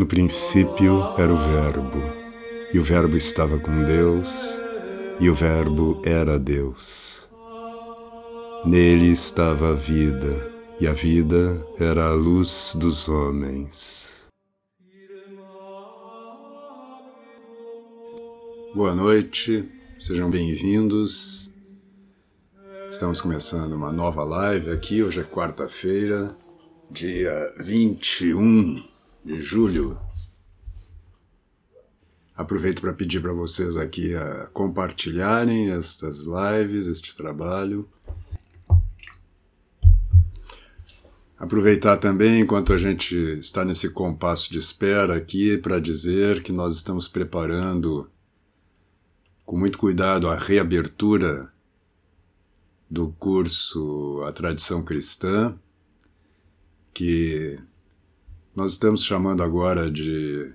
No princípio era o Verbo, e o Verbo estava com Deus, e o Verbo era Deus. Nele estava a vida, e a vida era a luz dos homens. Boa noite, sejam bem-vindos. Estamos começando uma nova live aqui. Hoje é quarta-feira, dia 21 de julho. Aproveito para pedir para vocês aqui a compartilharem estas lives, este trabalho. Aproveitar também, enquanto a gente está nesse compasso de espera aqui, para dizer que nós estamos preparando com muito cuidado a reabertura do curso A Tradição Cristã, que nós estamos chamando agora de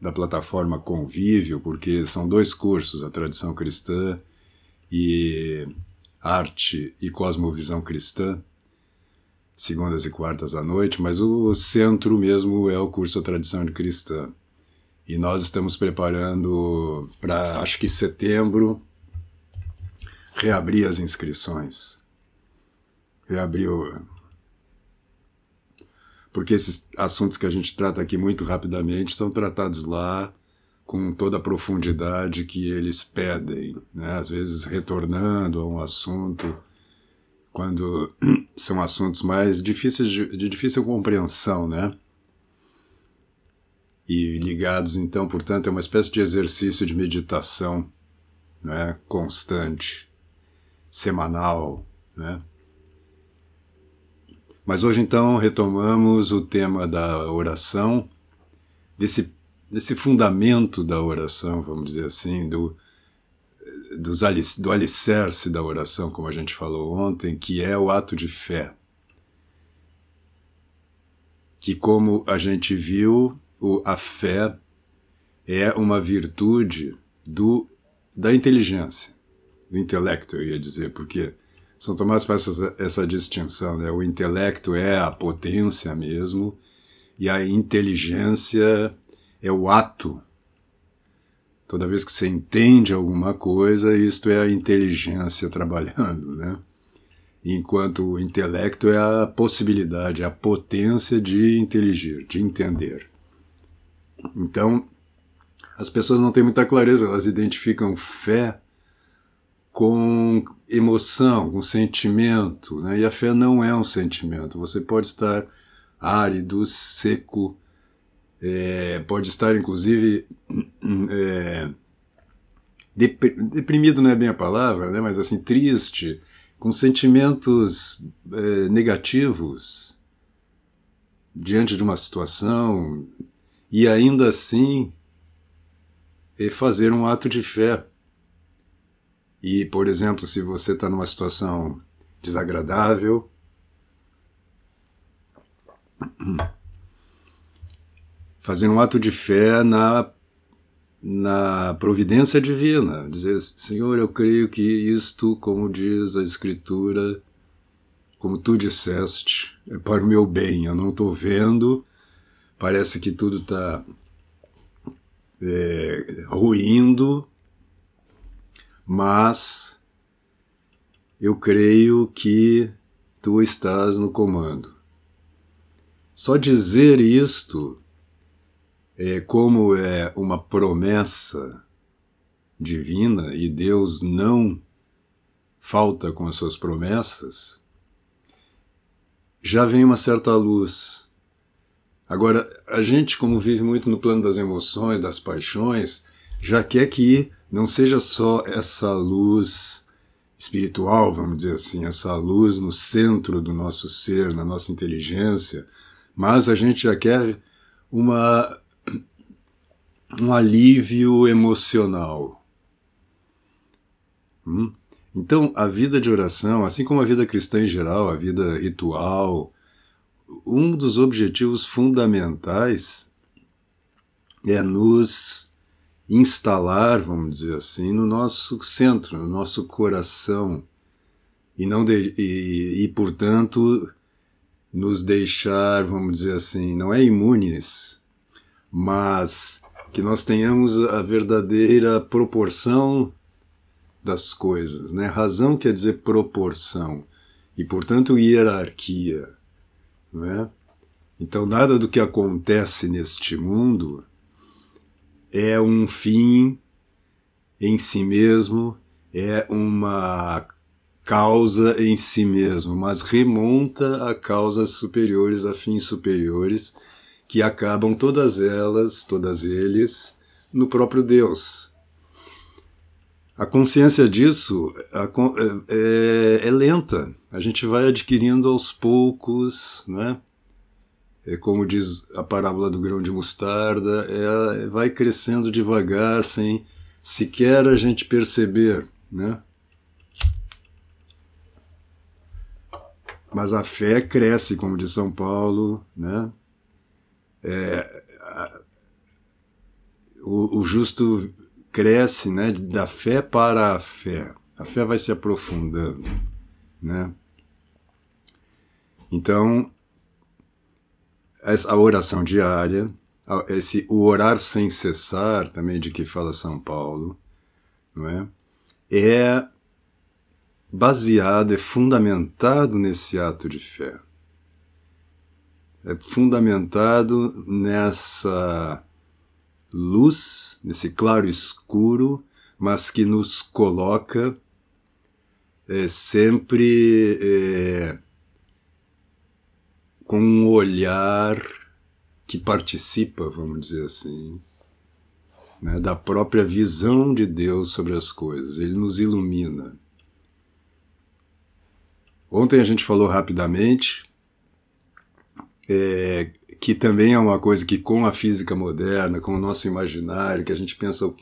da plataforma Convívio, porque são dois cursos, a tradição cristã e arte e cosmovisão cristã, segundas e quartas à noite, mas o centro mesmo é o curso A Tradição Cristã. E nós estamos preparando para, acho que setembro, reabrir as inscrições. Reabrir porque esses assuntos que a gente trata aqui muito rapidamente são tratados lá com toda a profundidade que eles pedem, né? às vezes retornando a um assunto quando são assuntos mais difíceis de, de difícil compreensão, né? E ligados então, portanto, é uma espécie de exercício de meditação, né? Constante, semanal, né? Mas hoje então retomamos o tema da oração, desse, desse fundamento da oração, vamos dizer assim, do, dos, do alicerce da oração, como a gente falou ontem, que é o ato de fé. Que, como a gente viu, o, a fé é uma virtude do, da inteligência, do intelecto, eu ia dizer, porque são Tomás faz essa, essa distinção, né? O intelecto é a potência mesmo e a inteligência é o ato. Toda vez que você entende alguma coisa, isto é a inteligência trabalhando, né? Enquanto o intelecto é a possibilidade, a potência de inteligir, de entender. Então, as pessoas não têm muita clareza, elas identificam fé com emoção, com sentimento, né? e a fé não é um sentimento. Você pode estar árido, seco, é, pode estar inclusive é, deprimido não é bem a palavra, né? mas assim triste, com sentimentos é, negativos diante de uma situação e ainda assim é fazer um ato de fé e, por exemplo, se você está numa situação desagradável, fazer um ato de fé na, na providência divina, dizer, Senhor, eu creio que isto, como diz a Escritura, como tu disseste, é para o meu bem, eu não estou vendo, parece que tudo está é, ruindo, mas eu creio que tu estás no comando. Só dizer isto é como é uma promessa divina e Deus não falta com as suas promessas, já vem uma certa luz. Agora, a gente, como vive muito no plano das emoções, das paixões, já quer que não seja só essa luz espiritual, vamos dizer assim, essa luz no centro do nosso ser, na nossa inteligência, mas a gente já quer uma um alívio emocional. Hum? Então, a vida de oração, assim como a vida cristã em geral, a vida ritual, um dos objetivos fundamentais é nos instalar, vamos dizer assim, no nosso centro, no nosso coração, e, não de, e, e, portanto, nos deixar, vamos dizer assim, não é imunes, mas que nós tenhamos a verdadeira proporção das coisas, né? Razão quer dizer proporção e, portanto, hierarquia, não é? Então, nada do que acontece neste mundo é um fim em si mesmo, é uma causa em si mesmo, mas remonta a causas superiores, a fins superiores, que acabam todas elas, todas eles, no próprio Deus. A consciência disso é, é, é lenta. A gente vai adquirindo aos poucos, né? É como diz a parábola do grão de mostarda, é, vai crescendo devagar, sem sequer a gente perceber, né? Mas a fé cresce, como diz São Paulo, né? É, a, o, o justo cresce, né? Da fé para a fé. A fé vai se aprofundando, né? Então, a oração diária, esse o orar sem cessar, também de que fala São Paulo, não é? É baseado, é fundamentado nesse ato de fé. É fundamentado nessa luz, nesse claro escuro, mas que nos coloca é, sempre é, com um olhar que participa, vamos dizer assim, né, da própria visão de Deus sobre as coisas. Ele nos ilumina. Ontem a gente falou rapidamente é, que também é uma coisa que com a física moderna, com o nosso imaginário, que a gente pensa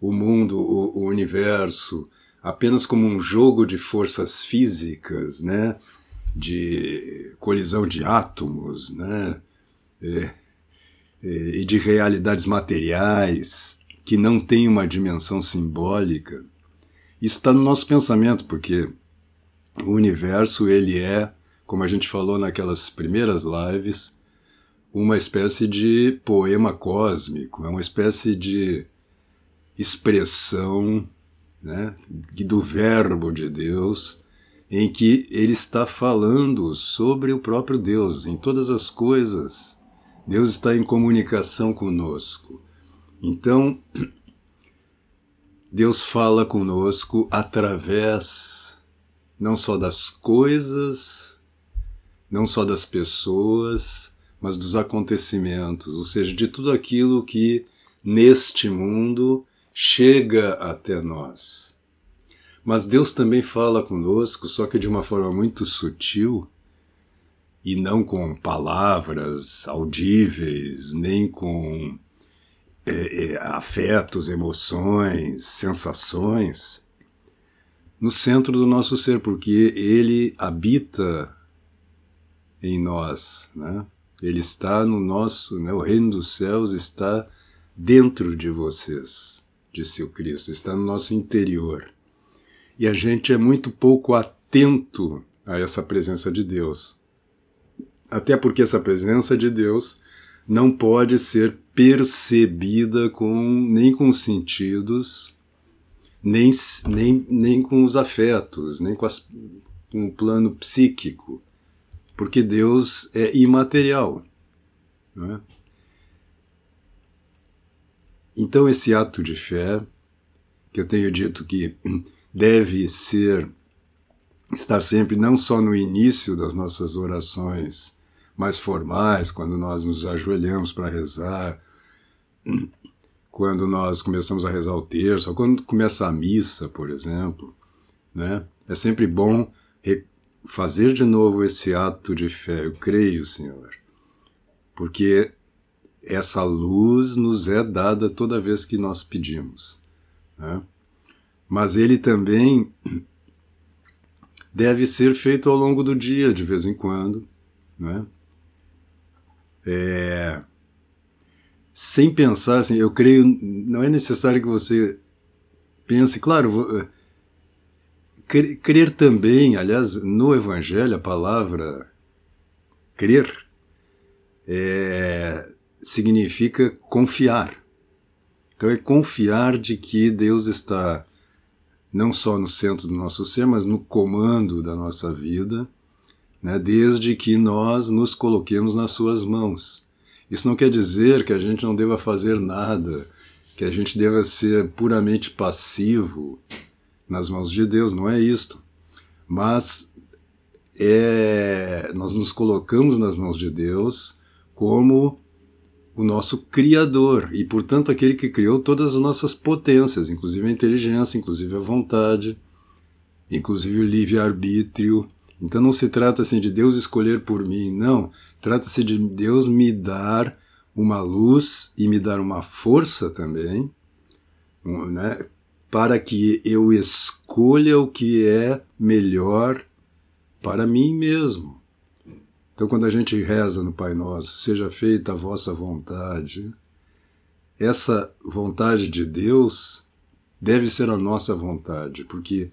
o mundo, o, o universo, apenas como um jogo de forças físicas, né? De colisão de átomos, né? É, é, e de realidades materiais que não têm uma dimensão simbólica. Isso está no nosso pensamento, porque o universo ele é, como a gente falou naquelas primeiras lives, uma espécie de poema cósmico, é uma espécie de expressão né, do Verbo de Deus em que ele está falando sobre o próprio Deus em todas as coisas. Deus está em comunicação conosco. Então, Deus fala conosco através não só das coisas, não só das pessoas, mas dos acontecimentos, ou seja, de tudo aquilo que neste mundo chega até nós. Mas Deus também fala conosco, só que de uma forma muito sutil e não com palavras audíveis, nem com é, é, afetos, emoções, sensações, no centro do nosso ser, porque Ele habita em nós, né? Ele está no nosso, né? o reino dos céus está dentro de vocês, disse o Cristo, está no nosso interior. E a gente é muito pouco atento a essa presença de Deus. Até porque essa presença de Deus não pode ser percebida com nem com os sentidos, nem, nem, nem com os afetos, nem com, as, com o plano psíquico, porque Deus é imaterial. Não é? Então, esse ato de fé, que eu tenho dito que deve ser estar sempre não só no início das nossas orações mais formais, quando nós nos ajoelhamos para rezar, quando nós começamos a rezar o terço, ou quando começa a missa, por exemplo, né? É sempre bom fazer de novo esse ato de fé. Eu creio, Senhor, porque essa luz nos é dada toda vez que nós pedimos. Né? Mas ele também deve ser feito ao longo do dia, de vez em quando, né? É, sem pensar assim, eu creio, não é necessário que você pense, claro, eh, crer, crer também, aliás, no Evangelho, a palavra crer é, significa confiar. Então é confiar de que Deus está não só no centro do nosso ser, mas no comando da nossa vida, né, desde que nós nos coloquemos nas suas mãos. Isso não quer dizer que a gente não deva fazer nada, que a gente deva ser puramente passivo nas mãos de Deus, não é isto. Mas é, nós nos colocamos nas mãos de Deus como o nosso Criador e, portanto, aquele que criou todas as nossas potências, inclusive a inteligência, inclusive a vontade, inclusive o livre-arbítrio. Então não se trata assim de Deus escolher por mim, não. Trata-se de Deus me dar uma luz e me dar uma força também, né, para que eu escolha o que é melhor para mim mesmo. Então, quando a gente reza no Pai Nosso, seja feita a vossa vontade, essa vontade de Deus deve ser a nossa vontade, porque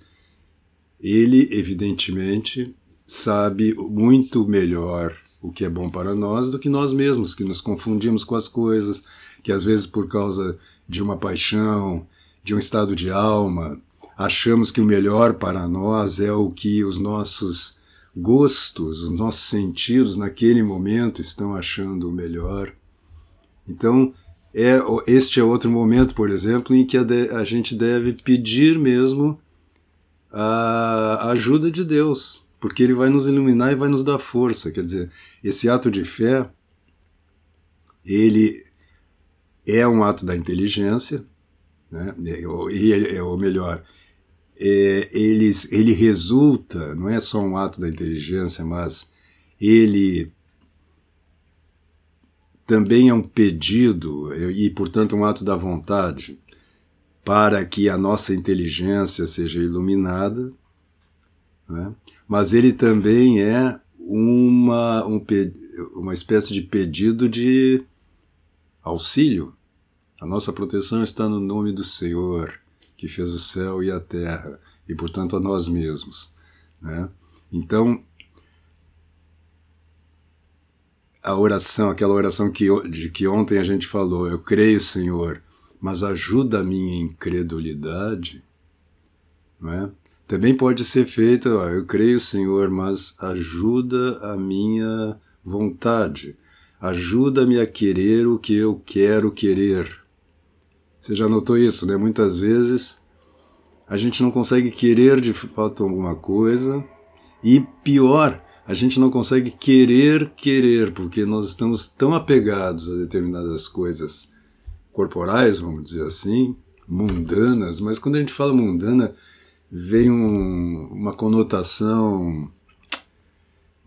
Ele, evidentemente, sabe muito melhor o que é bom para nós do que nós mesmos, que nos confundimos com as coisas, que às vezes por causa de uma paixão, de um estado de alma, achamos que o melhor para nós é o que os nossos gostos, os nossos sentidos naquele momento estão achando o melhor. Então, é, este é outro momento, por exemplo, em que a, de, a gente deve pedir mesmo a ajuda de Deus, porque Ele vai nos iluminar e vai nos dar força. Quer dizer, esse ato de fé, ele é um ato da inteligência, né? e, ou melhor, é, ele, resulta, não é só um ato da inteligência, mas ele também é um pedido e, portanto, um ato da vontade para que a nossa inteligência seja iluminada, né? mas ele também é uma, um, uma espécie de pedido de auxílio. A nossa proteção está no nome do Senhor que fez o céu e a terra, e portanto a nós mesmos. Né? Então, a oração, aquela oração que, de que ontem a gente falou, eu creio, Senhor, mas ajuda a minha incredulidade, né? também pode ser feita, eu creio, Senhor, mas ajuda a minha vontade, ajuda-me a querer o que eu quero querer. Você já notou isso, né? Muitas vezes a gente não consegue querer de fato alguma coisa e pior, a gente não consegue querer querer porque nós estamos tão apegados a determinadas coisas corporais, vamos dizer assim, mundanas, mas quando a gente fala mundana vem um, uma conotação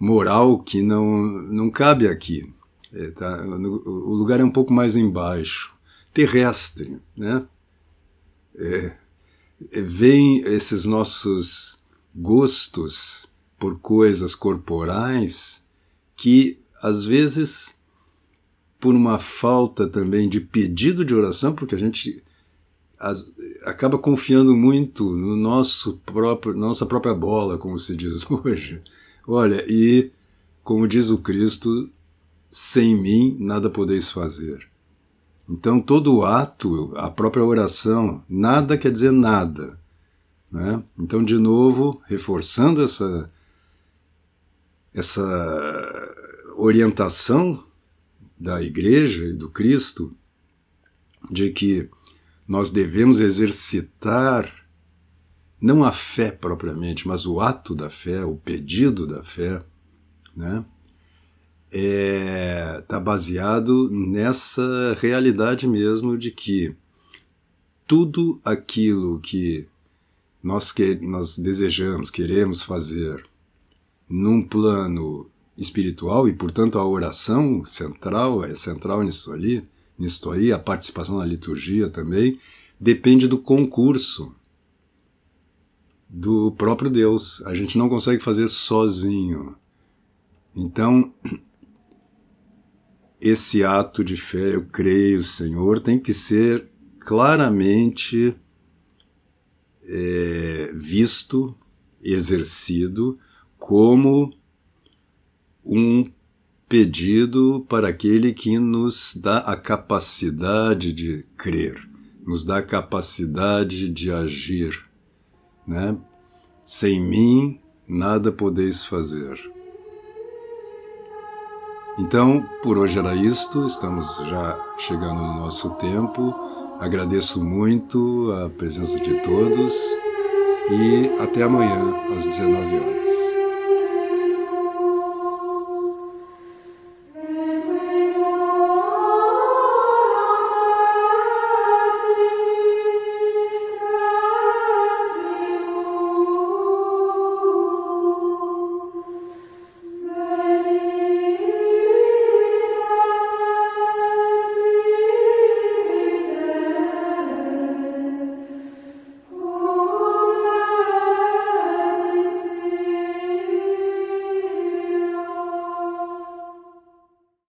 moral que não, não cabe aqui. É, tá? O lugar é um pouco mais embaixo terrestre, né? É, é, vem esses nossos gostos por coisas corporais que às vezes por uma falta também de pedido de oração, porque a gente as, acaba confiando muito no nosso próprio nossa própria bola, como se diz hoje. Olha, e como diz o Cristo, sem mim nada podeis fazer. Então, todo o ato, a própria oração, nada quer dizer nada. Né? Então, de novo, reforçando essa, essa orientação da Igreja e do Cristo, de que nós devemos exercitar não a fé propriamente, mas o ato da fé, o pedido da fé, né? Está é, tá baseado nessa realidade mesmo de que tudo aquilo que nós, que nós desejamos, queremos fazer num plano espiritual e, portanto, a oração central é central nisso ali, nisso aí, a participação na liturgia também, depende do concurso do próprio Deus. A gente não consegue fazer sozinho. Então, esse ato de fé, eu creio, Senhor, tem que ser claramente é, visto, exercido como um pedido para aquele que nos dá a capacidade de crer, nos dá a capacidade de agir. Né? Sem mim, nada podeis fazer. Então, por hoje era isto, estamos já chegando no nosso tempo. Agradeço muito a presença de todos e até amanhã às 19 horas.